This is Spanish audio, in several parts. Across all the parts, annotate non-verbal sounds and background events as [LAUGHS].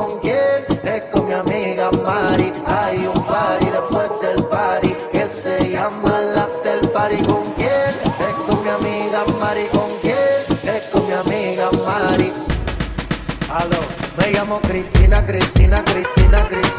con quién, es con mi amiga Mari. Hay un party después del party que se llama el after party. ¿Con quién? Es con mi amiga Mari. ¿Con quién? Es con mi amiga Mari. Aló, me llamo Cristina, Cristina, Cristina, Cristina.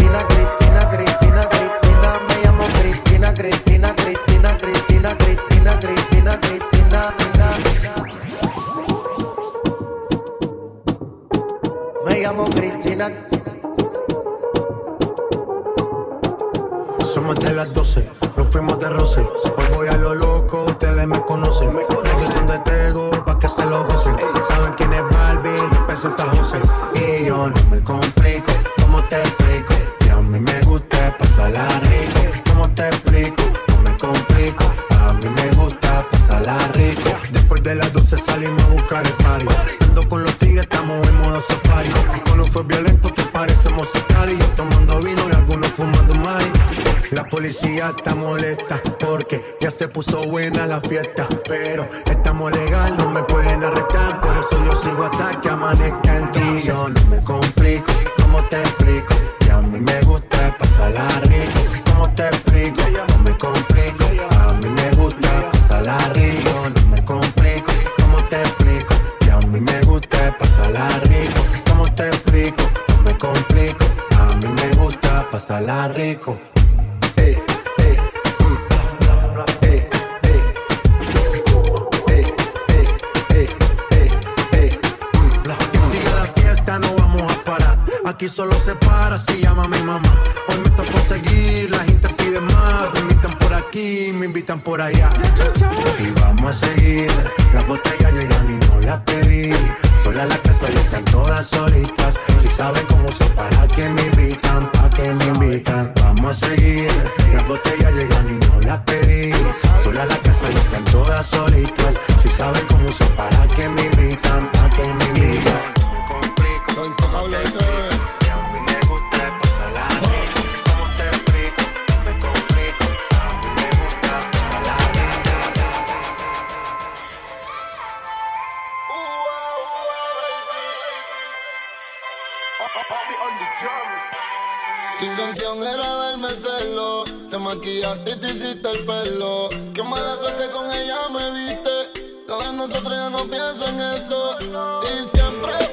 Tu intención era darme celo, te maquillaste y te hiciste el pelo. Qué mala suerte con ella me viste. Lo nosotros ya no pienso en eso. Y siempre.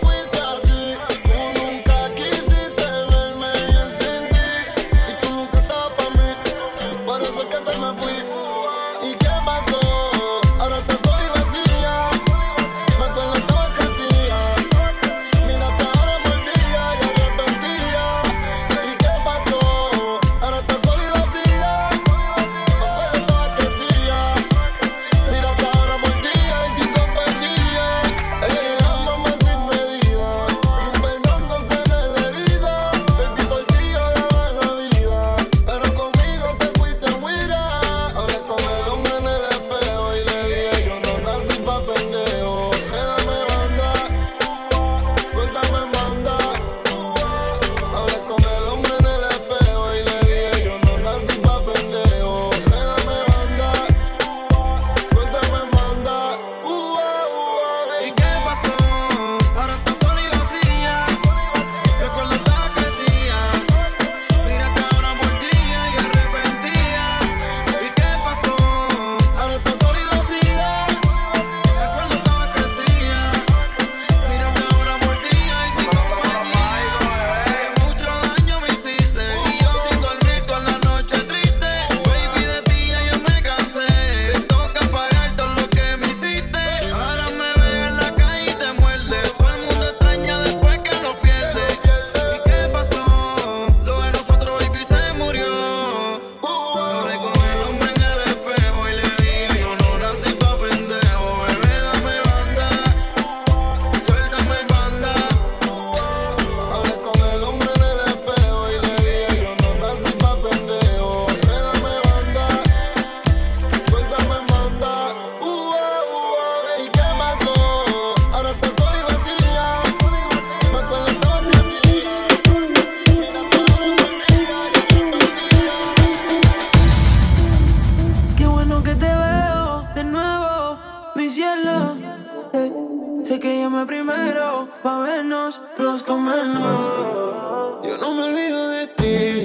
pa' vernos, los comernos. Yo no me olvido de ti,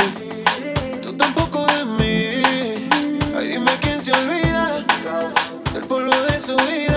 tú tampoco de mí. Ay, dime quién se olvida del polvo de su vida.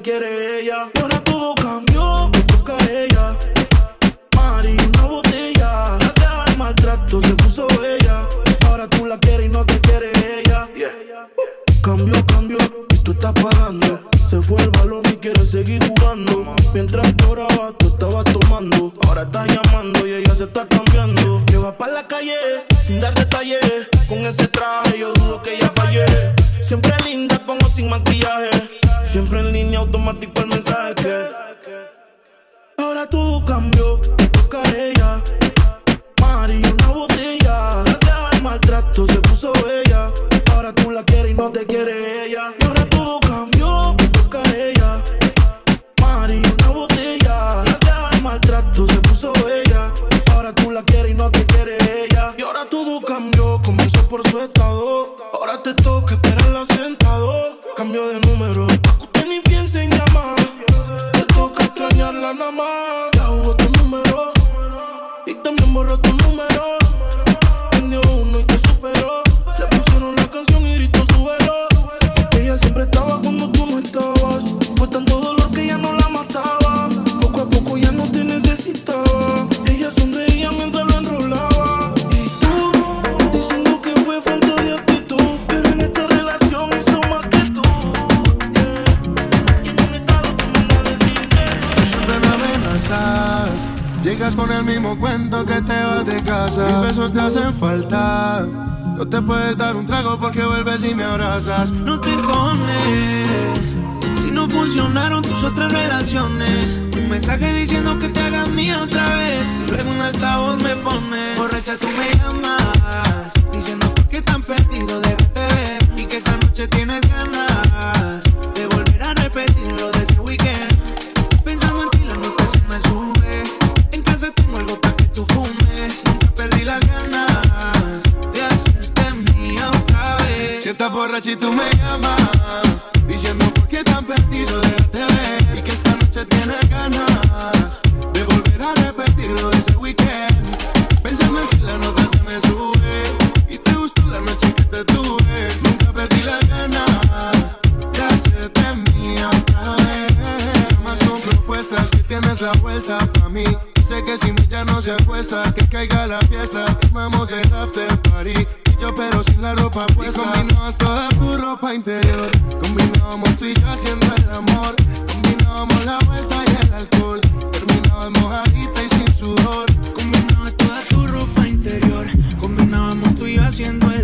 get quiere se acuesta, que caiga la fiesta. Firmamos el after party. Y yo, pero sin la ropa puesta. Y combinamos toda tu ropa interior. Combinábamos tú y yo haciendo el amor. Combinábamos la vuelta y el alcohol. Terminábamos mojadita y sin sudor. Combinabas toda tu ropa interior. Combinábamos tú y yo haciendo el amor.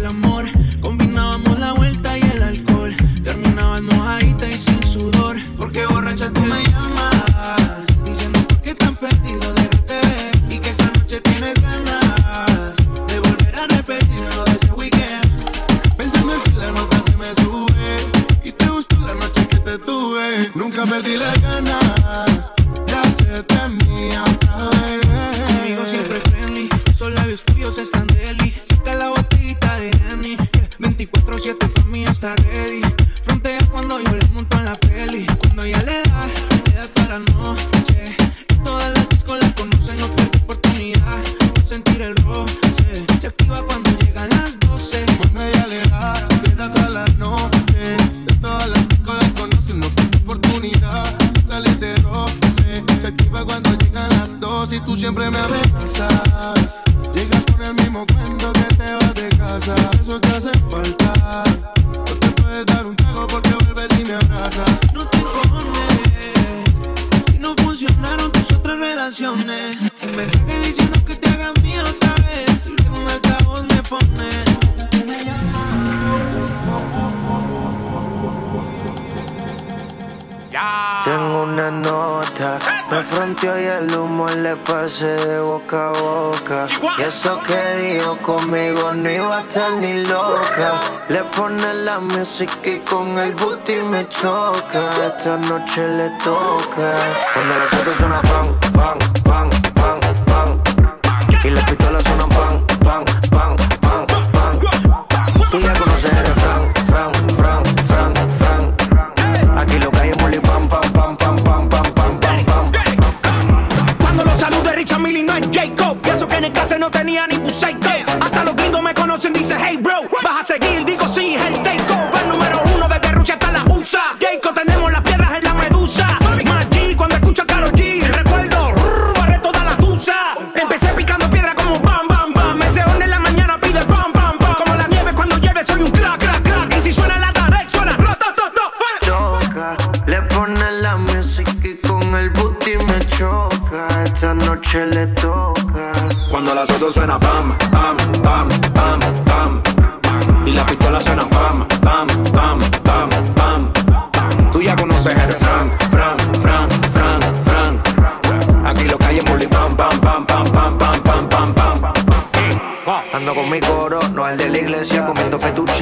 Cuando las autos suenan pan, pan, pan, pan, pan. Y las pistolas suenan pan, pan, pan, pan, pan. Tú ya conoces el refrán, fran, fran, fran, fran. Aquí lo que hay es moli pam, pam, pam, pam, pam, pam, pam, pam. Cuando lo salude Richard Millie no es Jacob Y eso que en el caso no tenía ni Puseico Hasta los gringos me conocen, dice hey bro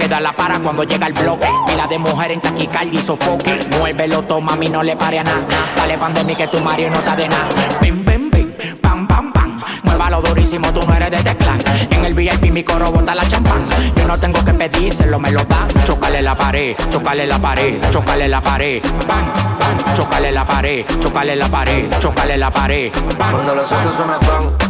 Ella es la para cuando llega el bloque. Pila de mujer en taquicardia y sofoque. Muévelo, toma, mí no le pare a nada. Dale pandemia que tu Mario no está de nada. Bim, bim, bim, pam, pam, pam. Muévalo durísimo, tú no eres de teclán. En el VIP mi coro bota la champán. Yo no tengo que pedírselo, me lo da. Chocale la pared, chocale la pared, chocale la pared. Bam, bam, chocale la pared, chocale la pared, chocale la pared. Bam, Cuando los pan, pan, pan,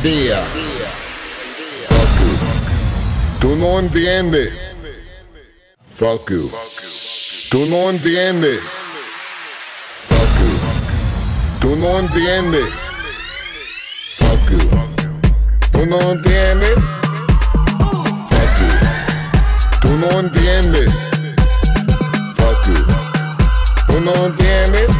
prendía. Fuck you. Tú no entiendes. Fuck you. Tú no entiendes. Fuck you. Tú no entiendes. Fuck you. Tú no entiendes. Fuck you. Tú no entiendes. Fuck you. Tú no entiendes.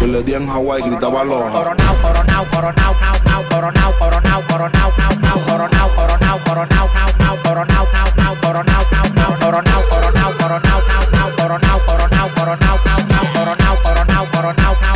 Yo le di en Hawaii, gritaba aloha. Coronao, coronao, coronao, nao, nao, coronao, coronao, coronao, nao, nao, coronao, coronao, coronao, nao, nao, coronao, nao, nao, coronao, nao, nao, coronao, coronao, coronao, nao, nao, coronao, coronao, coronao, nao, nao, coronao, coronao, coronao, nao, nao, coronao, nao, nao, coronao.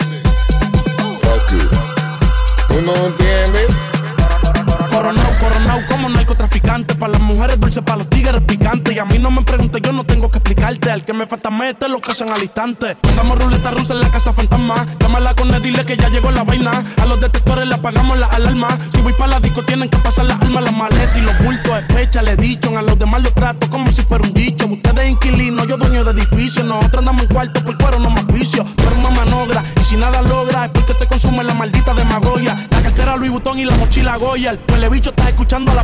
No entiendes. Como narcotraficante. Para las mujeres dulces, para los tigres picantes. Y a mí no me preguntes, yo no tengo que explicarte. Al que me falta mete lo casan al instante. Andamos ruleta rusa en la casa fantasma. Llámala con él, dile que ya llegó la vaina. A los detectores le apagamos la alarma. Si voy para la disco, tienen que pasar las armas, las maletas y los bultos. Especha, le dicho. A los demás los trato como si fuera un dicho. Ustedes inquilinos, yo dueño de edificio. Nosotros andamos en cuarto por cuero, no más vicio. Pero una manogra. Y si nada logra, es porque te consume la maldita demagogia. La cartera Louis Vuitton y la mochila Goya. El bicho está escuchando la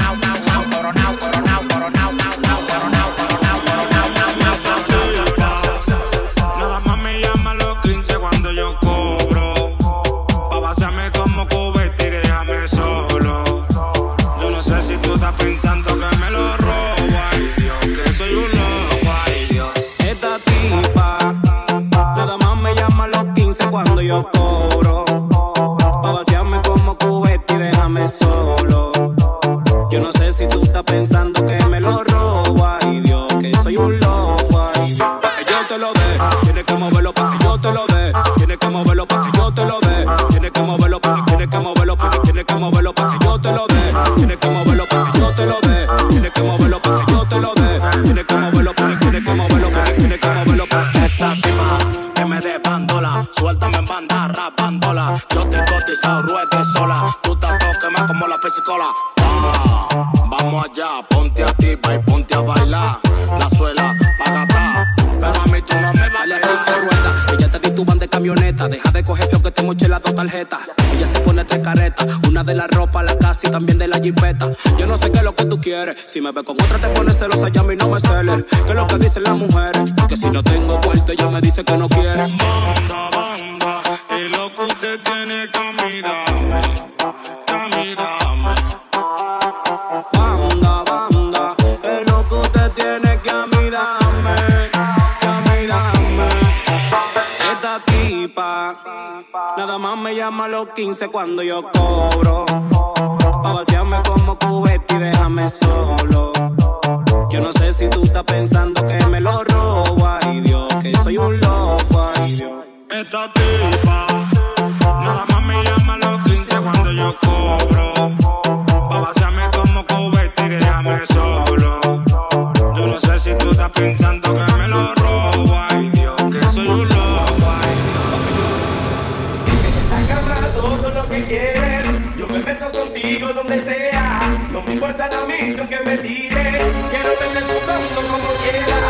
cuando yo cobro. Pa' vaciarme como cubete y déjame solo. Yo no sé si tú estás pensando también de la jipeta. Yo no sé qué es lo que tú quieres. Si me ves con otra te pones celosa y a mí no me celes. ¿Qué es lo que dicen las mujeres? Que si no tengo cuarto ella me dice que no quiere. Banda, banda, y lo que usted tiene que a mí dame, que a mí dame. Banda, banda, es lo que usted tiene que a mí dame, que a mí dame. Esta tipa, nada más me llama a los 15 cuando yo cobro. Pa' vaciarme como cubete y déjame solo. Yo no sé si tú estás pensando que me lo robo, ay Dios, que soy un loco, ay Dios. Esta tipa, Yeah.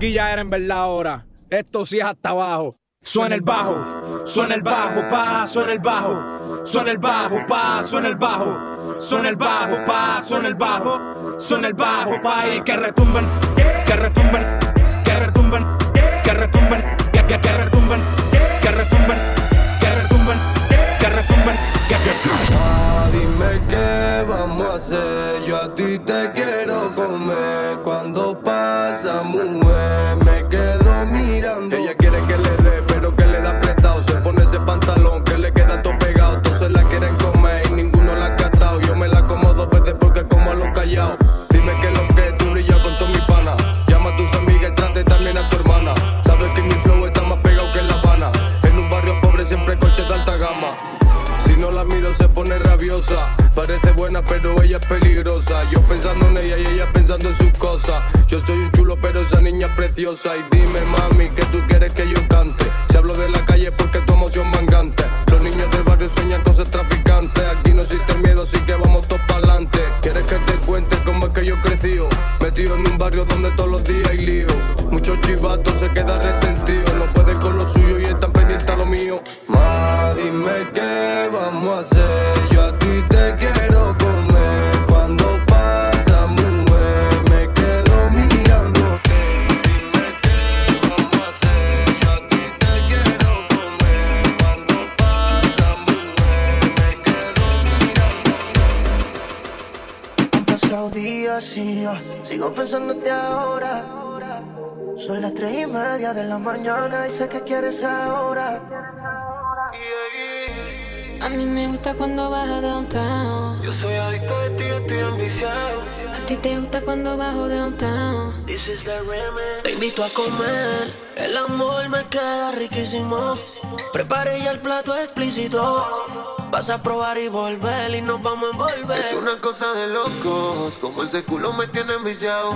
Esto es guilladera en verdad ahora. Esto sí es hasta abajo. Suena el bajo, suena el bajo, pa, suena el bajo. Suena el bajo, pa, suena el bajo. Suena el bajo, pa, suena el bajo. Suena el bajo, pa, y que retumben, que retumben, que retumben, que retumben, que, que, que retumben, que retumben, que retumben, que retumben, que, que. Dime qué vamos a hacer. Yo a ti te quiero pero ella es peligrosa. Yo pensando en ella y ella pensando en sus cosas. Yo soy un chulo pero esa niña es preciosa. Y dime mami que tú quieres que yo cante. Si hablo de la calle porque tu emoción mangante. Los niños del barrio sueñan con ser traficantes. Aquí no existe miedo así que vamos todos para adelante. ¿Quieres que te cuente cómo es que yo crecí? Metido en un barrio donde todos los días hay lío. Muchos chivatos se quedan resentidos. Mañana y sé que quieres ahora. A mí me gusta cuando baja downtown. Yo soy adicto de ti, estoy ambiciado. A ti te gusta cuando bajo downtown. This is the remix. Te invito a comer, el amor me queda riquísimo. Preparé ya el plato explícito. Vas a probar y volver y nos vamos a envolver. Es una cosa de locos, como ese culo me tiene enviciado.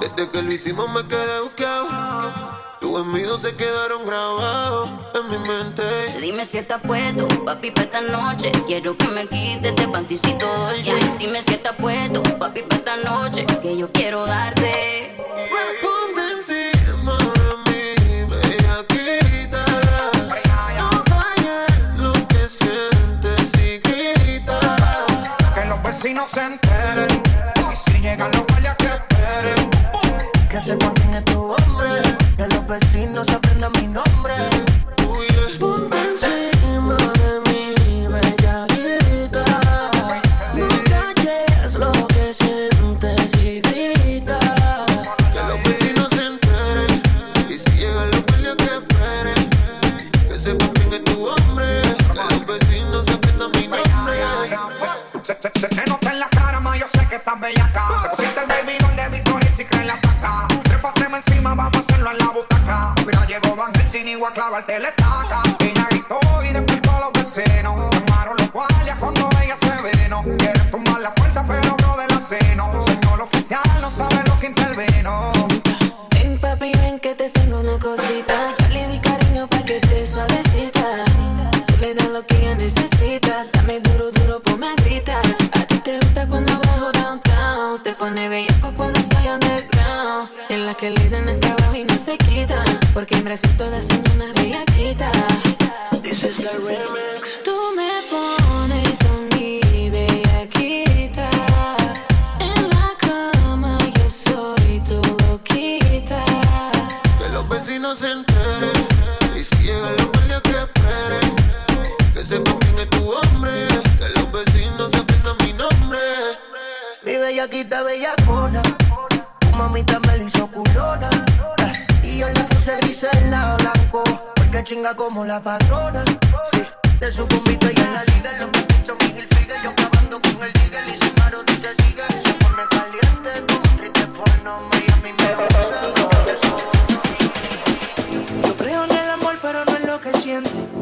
Desde que lo hicimos me quedé buscado. Tus envidios se quedaron grabados en mi mente. Dime si estás puesto, papi, para esta noche. Quiero que me quites de panticito dolce. Dime si estás puesto, papi, para esta noche. Que yo quiero darte. Ponte encima de mí, bellaquita. No calles lo que sientes y grita. Que los vecinos se enteren. Y si llegan los guardias que esperen. Que sepan quién es tu vecinos aprendan mi nombre. Clavarte la estaca. Ella gritó y despertó a los vecinos. Llamaron los guardias cuando ella se vino. Quieren tumbar la puerta, pero no de la seno. Señor oficial, no sabe lo que intervino. Ven, papi, ven que te tengo una cosita. Ya le di cariño pa' que esté suavecita. Tú le das lo que ella necesita. Dame duro, duro, ponme a gritar. A ti te gusta cuando bajo downtown. Te pone bellaco cuando soy underground. En la que le dan hasta abajo y no se quita. Porque en Brasil todas son unas no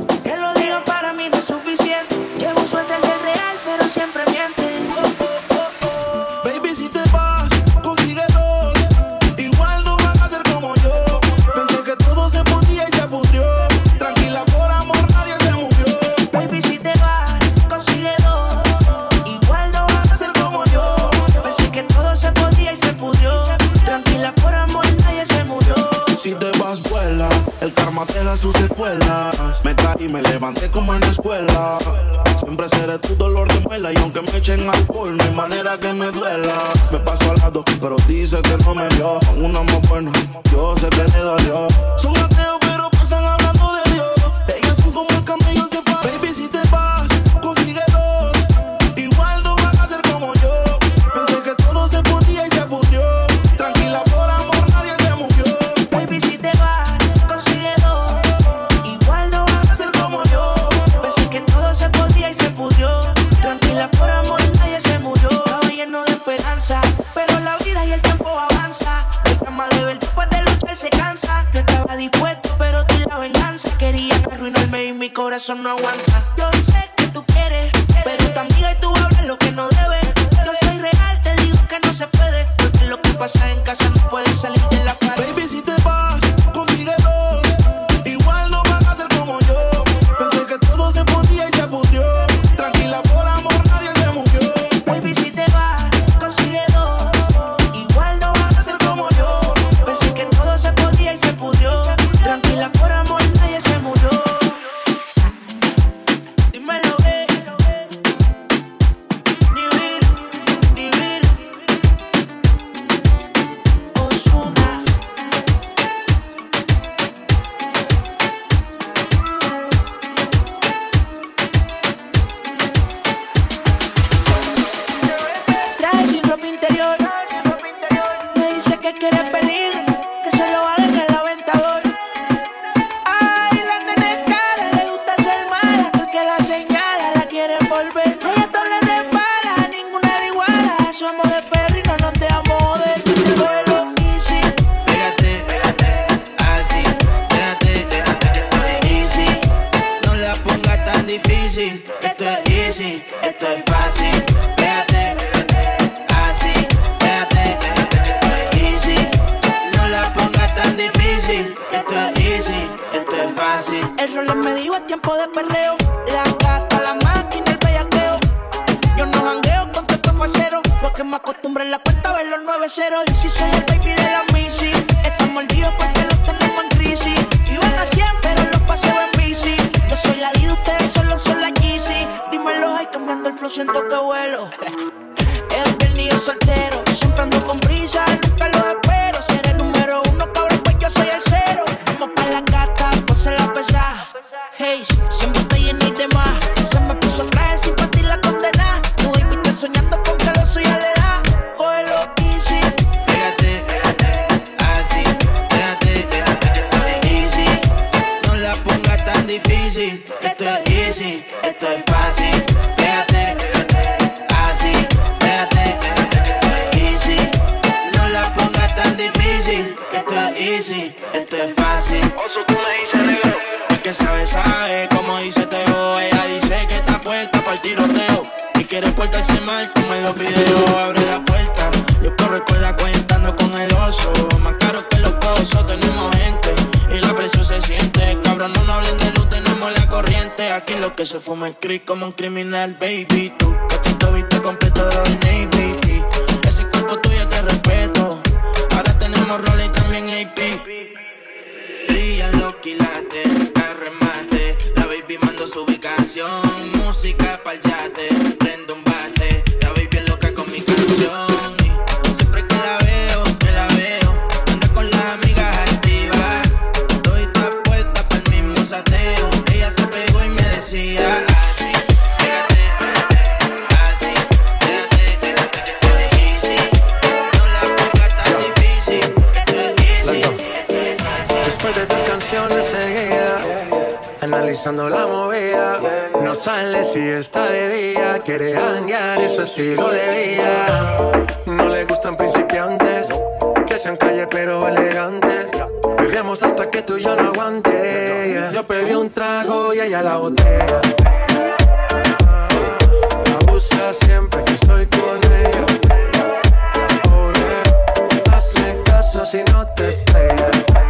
tiempo de perreo. La gata, la máquina, el bellaqueo. Yo no jangueo con tu facero. Fue que me acostumbré en la cuenta a ver los 9-0. Y si soy el baby de la Missy, están mordido porque los tenemos en crisis. Iban a 100, pero los paseo en bici. Yo soy la vida, ustedes solo son la Yeezy. Dímelo, hay cambiando el flow, siento que vuelo. [LAUGHS] Es viernes soltero, siempre ando con brisa, nunca lo espero. esto es fácil. Pégate, así, pégate, easy. No la pongas tan difícil. Esto es easy, esto es fácil. Oso, tú me dices negro. Es que sabe, sabe, como dice Teo. Ella dice que está puesta para el tiroteo. Y quiere portarse mal como en los videos. Abre la puerta, yo corro con la que se fume el creek como un criminal, baby. Tú, que tú te viste completo de Navy. Ese cuerpo tuyo te respeto. Ahora tenemos role y también AP. Brilla los quilates, arremate. La baby mandó su ubicación. Música pa'l yate analizando la movida. No sale si está de día, quiere hanguear, es su estilo de vida. No le gustan principiantes, que sean calle pero elegantes. Perriamos hasta que tú y yo no aguante. Yo pedí un trago y ella la botella. Abusa siempre que estoy con ella. Oh, yeah. Hazle caso si no te estrellas.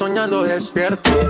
soñando despierto.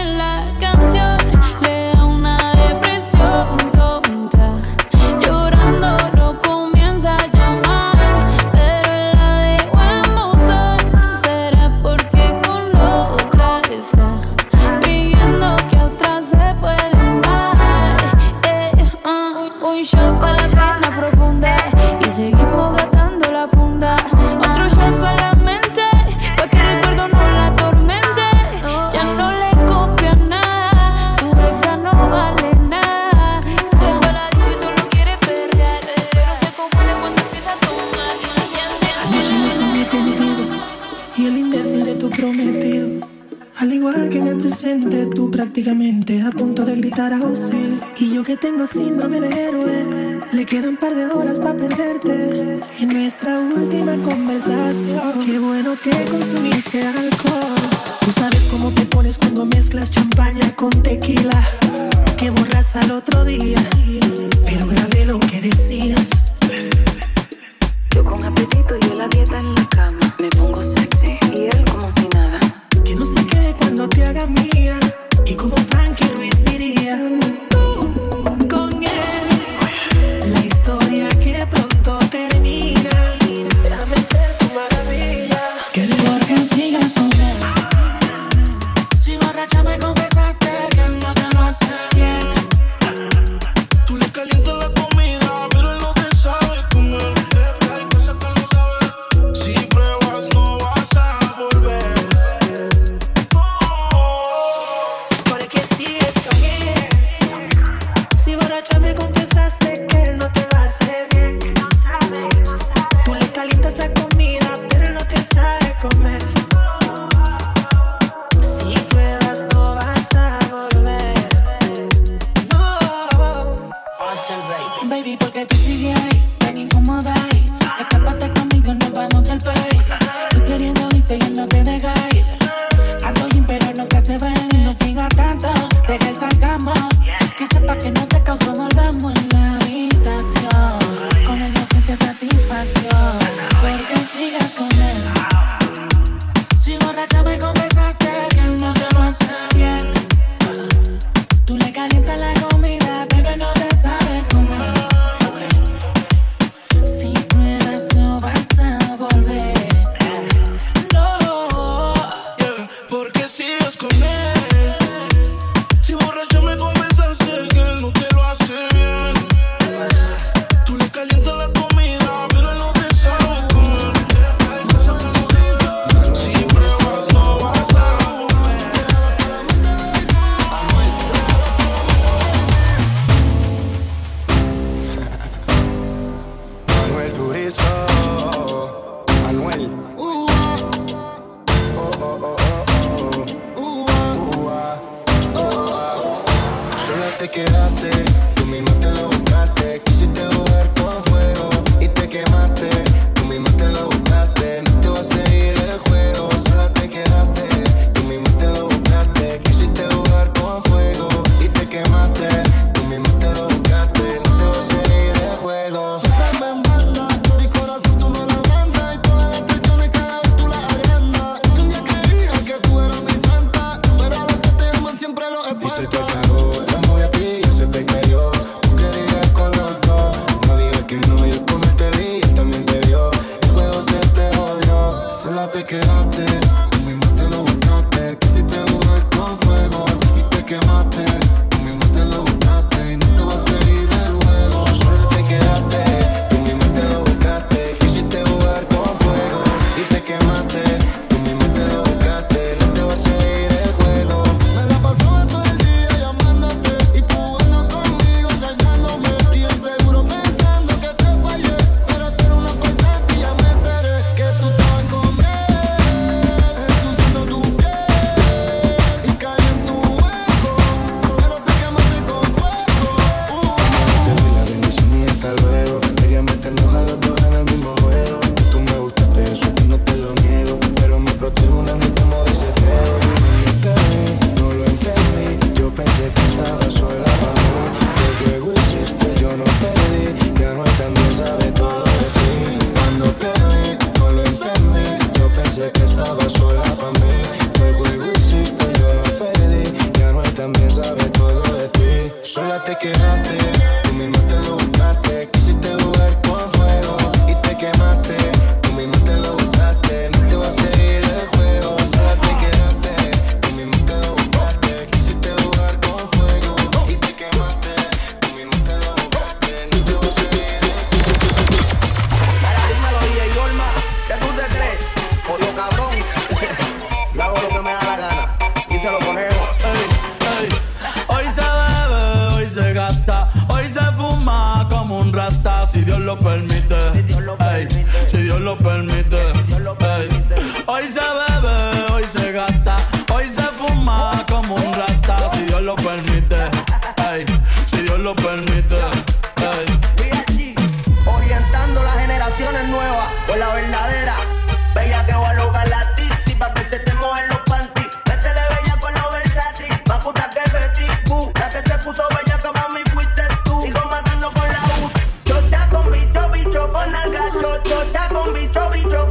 bicho con alga. Cho- Chota con bicho, bicho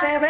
se bebe,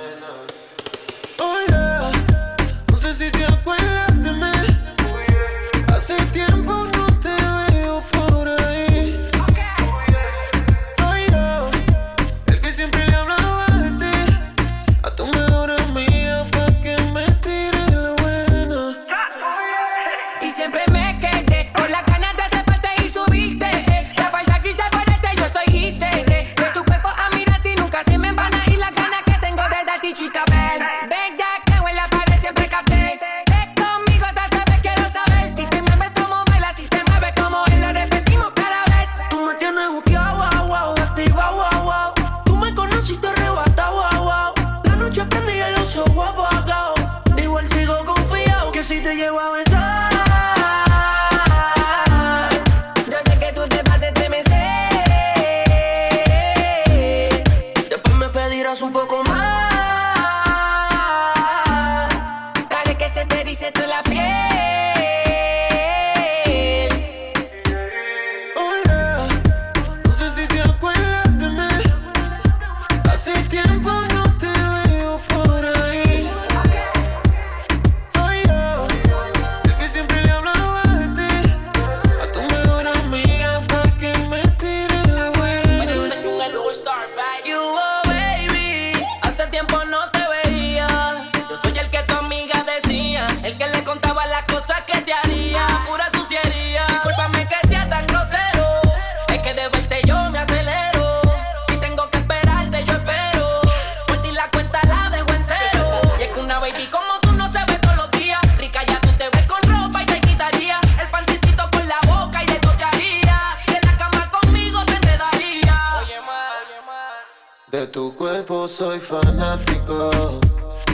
Oh,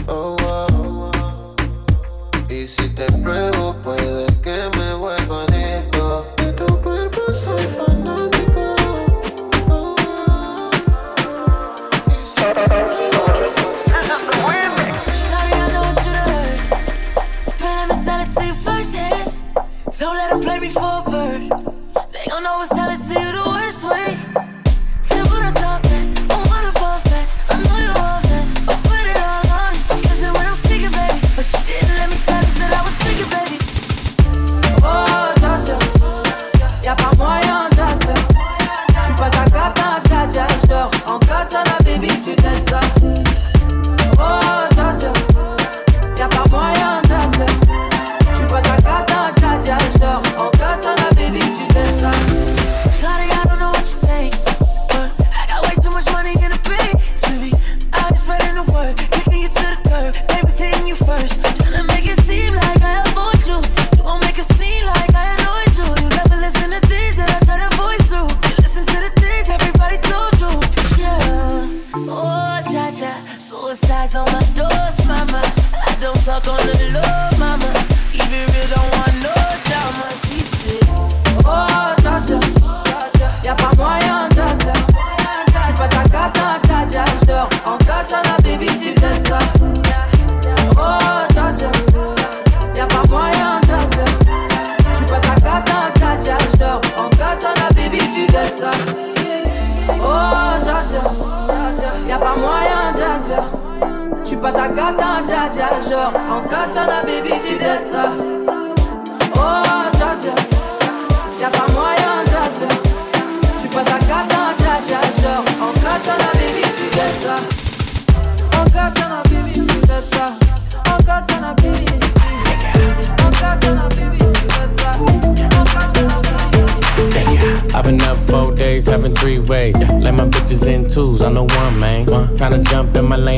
oh. Y si te pruebo, puedes que me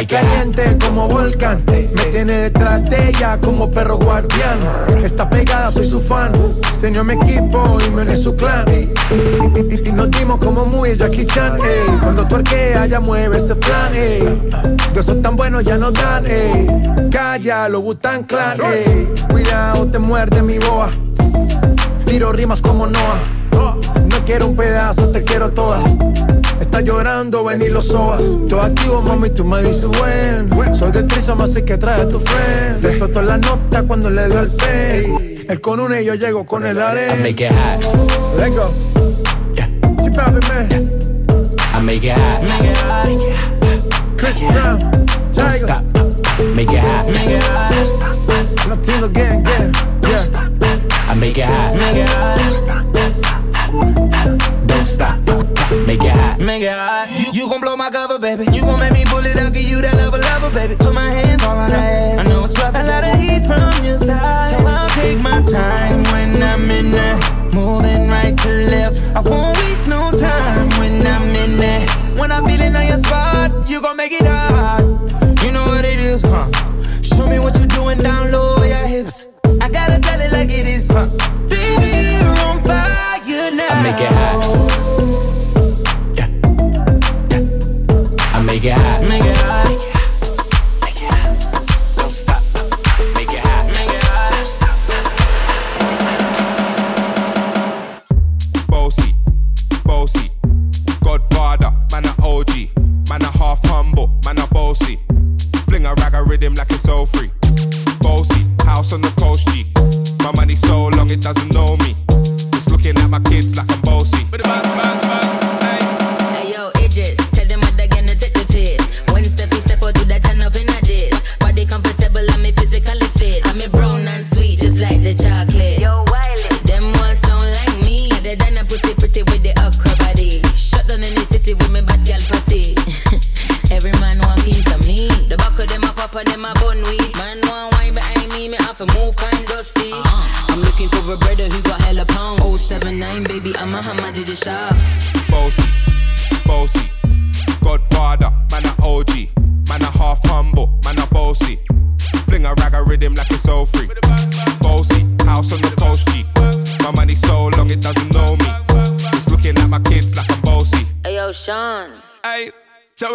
Está caliente como volcán. Me tiene detrás de ella como perro guardián. Está pegada, soy su fan. Señor mi equipo y me uní su clan. Y, nos dimos como muy Jackie Chan. ey. Cuando tuerquea, ya mueve ese plan. ey. De esos tan buenos ya no dan. ey. Calla, lo Butan Clan. ey. Cuidado, te muerde mi boa. Tiro rimas como Noah. No quiero un pedazo, te quiero toda. Está llorando, ven y lo sobas. Yo activo, mami, tú me dices buen. Soy de Trisoma, así que trae a tu friend. Explotó la nota cuando le dio el pen. Él con una y yo llego con el I arena. make it hot. Let's go. Chip out, man. I make it hot. Make it hot. Chris Brown. Don't Tiger. stop. Make it hot. Make it hot. Latino gang, gang. Yeah. I make it hot. Make it hot. Don't stop. Make it hot. Make it hot. You gon' blow my cover, baby. You gon' make me it out, give you that level, level, baby. Put my hands all on her ass. I know it's rough. A lot of heat from your thighs. So I'll take my time when I'm in there. Moving right to left. I won't waste no time when I'm in there. When I'm feeling on your spot, you gon' make it hot. You know what it is, huh? Make it hot.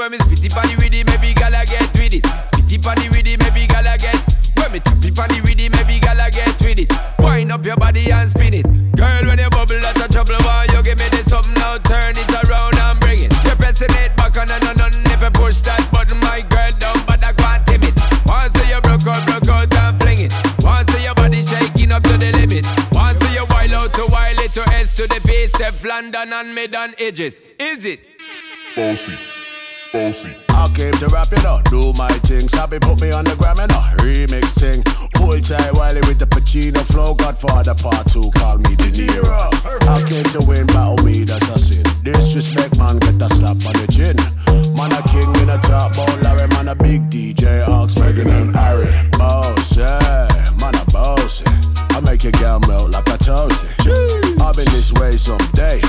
When me spitty panny with it, maybe gala get with it. Spitty panny with it, maybe gala get. When me tappy panny with it, maybe gala get with it. Wind up your body and spin it. Girl, when you bubble, that's a trouble. Why you give me this something now? Turn it around and bring it. You're pressing it back on and on and you push that button, my girl down, but I can't tame it. Once you broke out, broke out and fling it. Once your body shaking up to the limit. Once you wild out to wild it to S to the base, London and mid and edges. Is it? Bossy, bossy. I came to rap it up, do my thing. Sabi put me on the gram and a remix thing. Hold tight Wiley with the Pacino flow. Godfather part two, call me De Niro. I came to win, battle me, that's a sin. Disrespect, man, get a slap on the chin. Man, a king in a top, ball Larry, man, a big DJ, Ox, Megan and Harry. Boss, yeah, man, a boss. I make your girl melt like a toasty. I've been this way someday,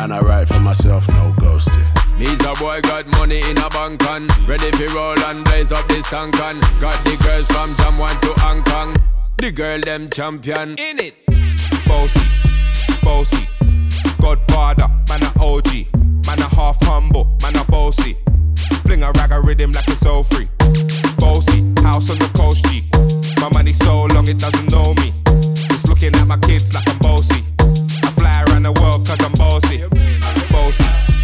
and I write for myself, no ghosting. Needs a boy got money in a bank on. Ready for roll and blaze up this tank on. Got the girls from Jamwan to Hong Kong. The girl them champion in it. Bossy, bossy, Godfather, man a OG, man a half humble, man a bossy. Fling a rag a rhythm like it's all free. Bossy, house on the coast G. My money so long it doesn't know me. It's looking at my kids like I'm bossy. I fly around the world cause I'm bossy. Bossy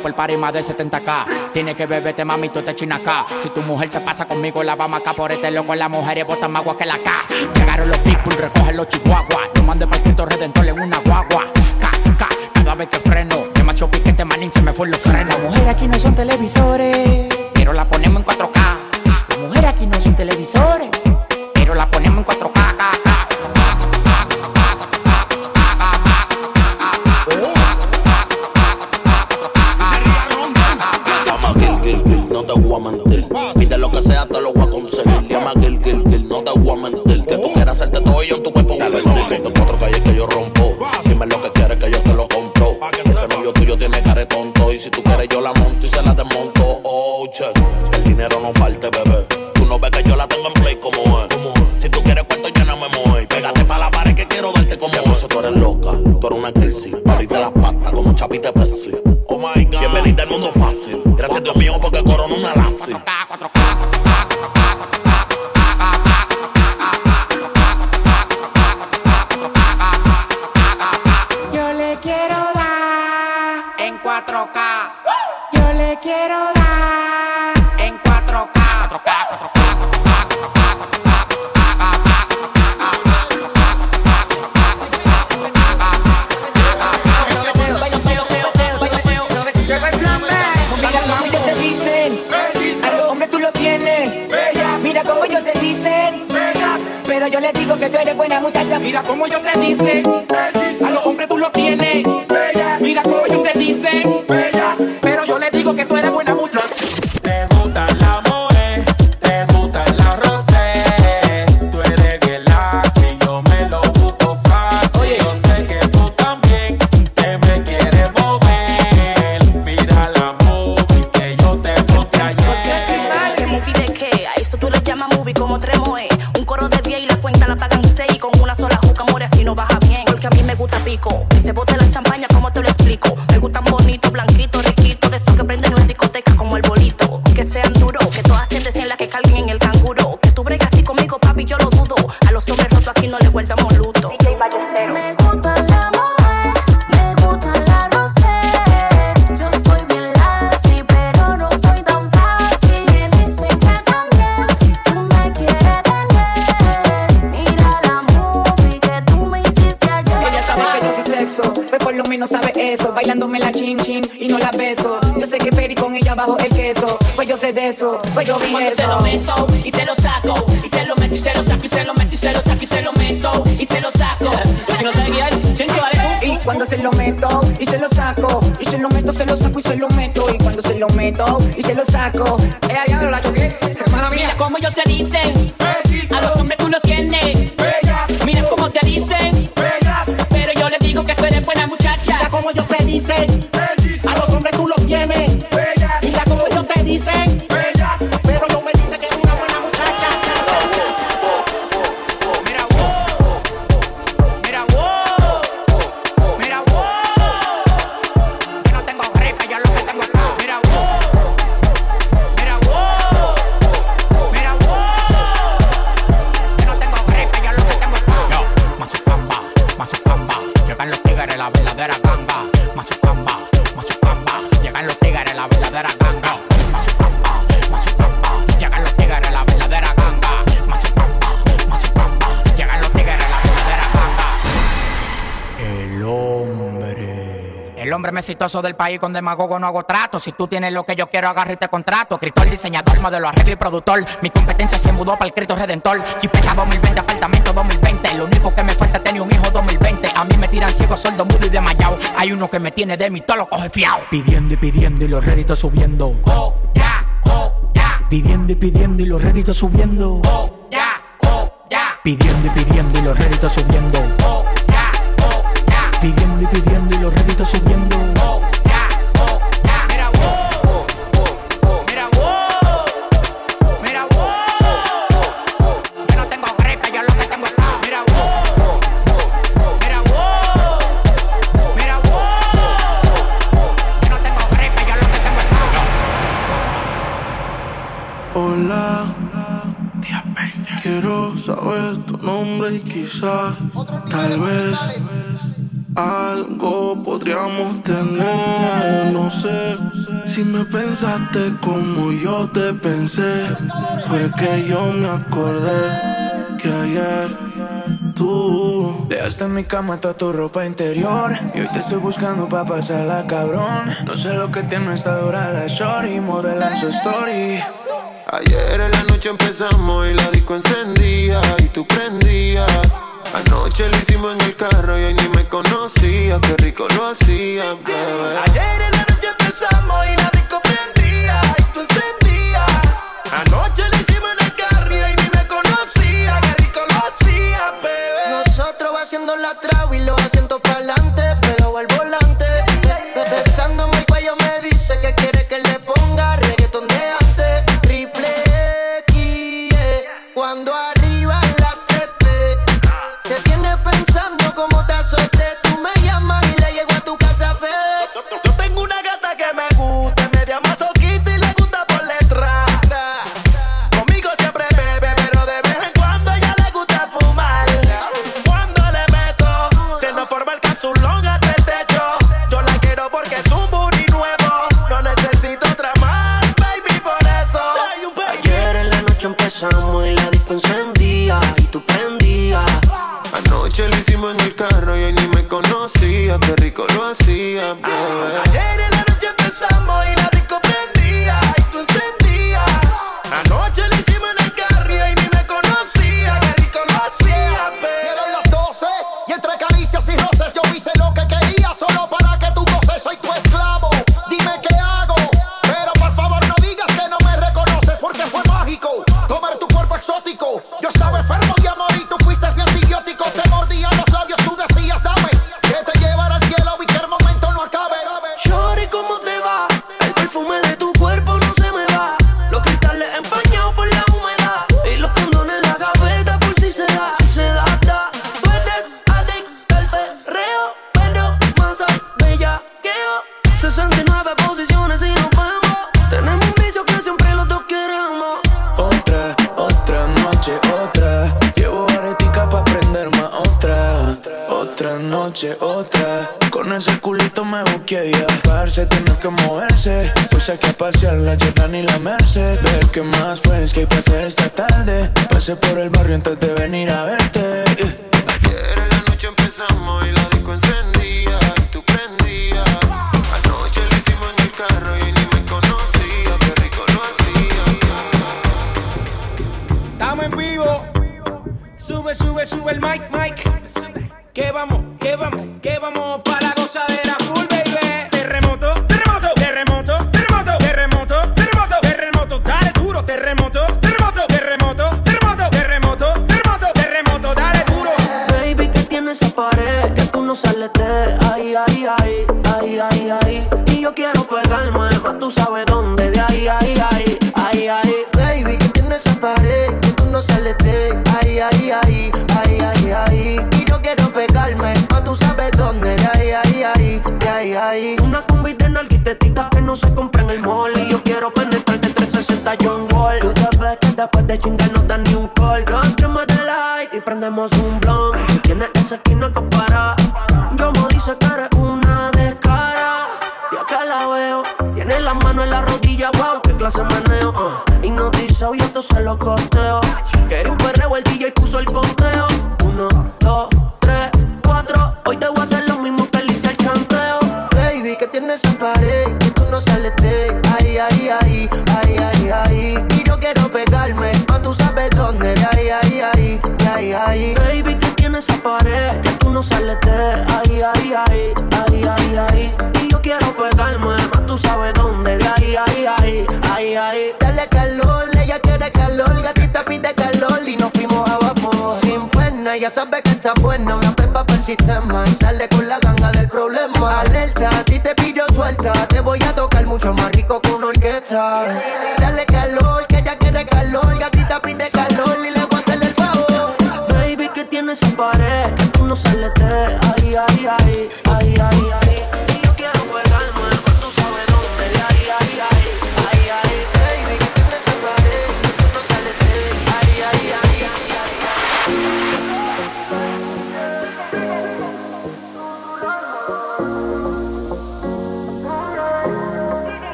Por par y más de 70k. Tienes que beberte, mami, tú te chinas acá. Si tu mujer se pasa conmigo, la vamos acá por este loco. Las mujeres botan más agua que la K. Llegaron los people, recogen los chihuahuas. No mande para Cristo Redentor en una guagua. K, K, cada vez que freno. Demasiado piquete, manín, se me fue los frenos. Las mujeres aquí no son televisores exitoso del país con demagogo no hago trato. Si tú tienes lo que yo quiero, agarra y te contrato. Escritor, diseñador, modelo, arreglo y productor. Mi competencia se mudó para el Cristo Redentor. Jipeta 2020, apartamento 2020. Lo único que me falta es tener un hijo 2020. A mí me tiran ciego, soldo, mudo y desmayado. Hay uno que me tiene de mí, todo lo coge fiao. Pidiendo y pidiendo y los réditos subiendo. Oh, ya, yeah, oh, ya. Yeah. Pidiendo y pidiendo y los réditos subiendo. Oh, ya, yeah, oh, ya. Pidiendo y pidiendo y los réditos subiendo. Oh, Pidiendo y pidiendo y los réditos subiendo. Mira, wow. Mira, wow. Mira, wow. Yo no tengo gripe, yo lo que tengo es. Mira, wow. Mira, wow. Mira, wow. Yo no tengo gripe, yo lo que tengo es paz. Hola. Quiero saber tu nombre y quizás, tal vez algo podríamos tener, no sé. Si me pensaste como yo te pensé, fue que yo me acordé que ayer tú dejaste en mi cama toda tu ropa interior y hoy te estoy buscando pa pasarla cabrón. No sé lo que tiene esta dura la shorty, modelan su story. Ayer en la noche empezamos y la disco encendía y tú prendías. Anoche lo hicimos en el carro y hoy ni me conocía. Qué rico lo hacía, bebé. Ayer en la pasear la Jordan y la Merced Ver qué más pues que hay esta tarde. Pasé por el barrio antes calor, ella quiere calor, gatita pide calor y nos fuimos a vapor. Sin pena, ella sabe que está buena, una pepa para el sistema y sale con la ganga del problema. Alerta, si te pillo suelta, te voy a tocar mucho más rico que una orquesta.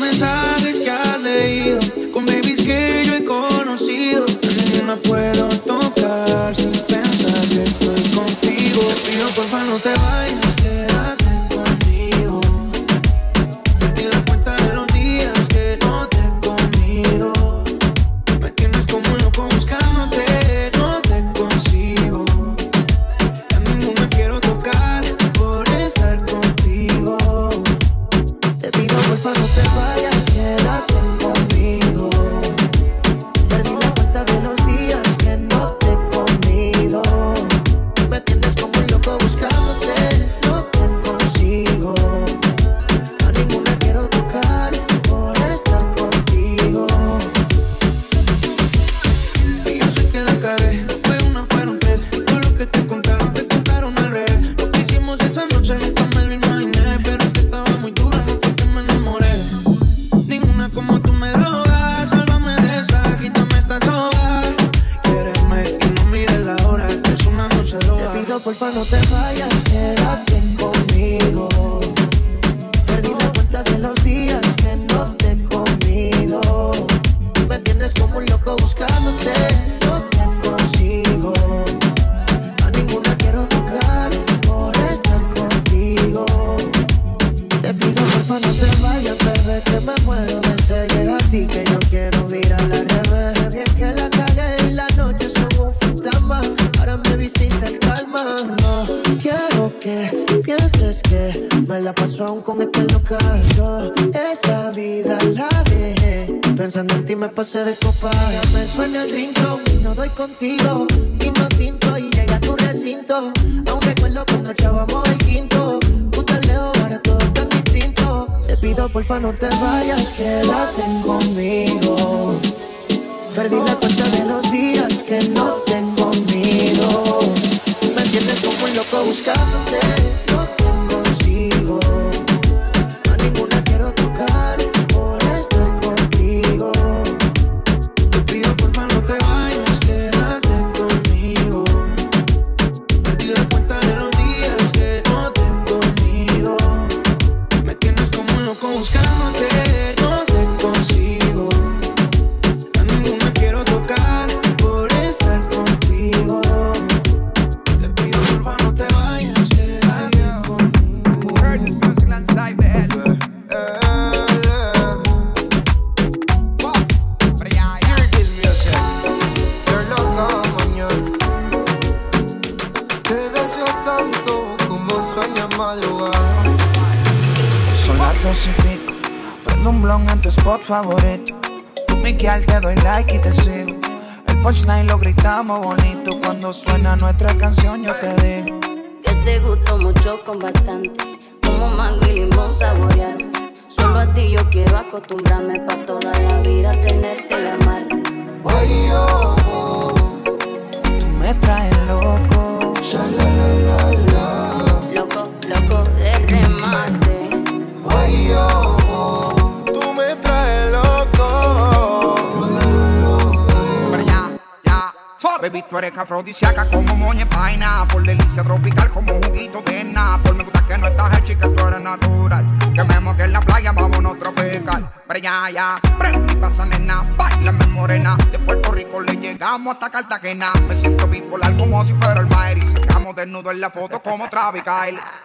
mensajes que has leído, con babies que yo he conocido. Yo no puedo tocar sin pensar que estoy contigo. Te pido porfa no te vayas.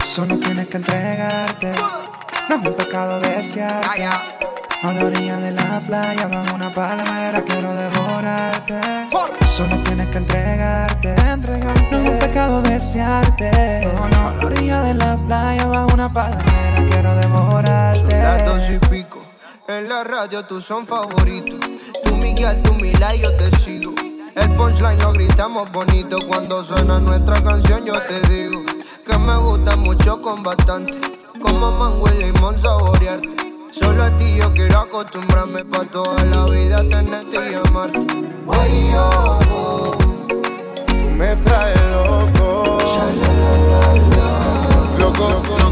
Solo tienes que entregarte. No es un pecado desear. A la orilla de la playa, bajo una palmera, quiero devorarte. Solo tienes que entregarte. No es un pecado desearte. No, no, a la orilla de la playa, bajo una palmera, quiero devorarte. Son las dos y pico. En la radio tú son favoritos. Tú Miguel, tú Mila y yo te sigo. El punchline lo gritamos bonito. Cuando suena nuestra canción, yo te digo me gusta mucho con bastante. Como mango y limón saborearte. Solo a ti yo quiero acostumbrarme pa' toda la vida tenerte y amarte. Ay, oh, tú me traes loco. Loco. loco.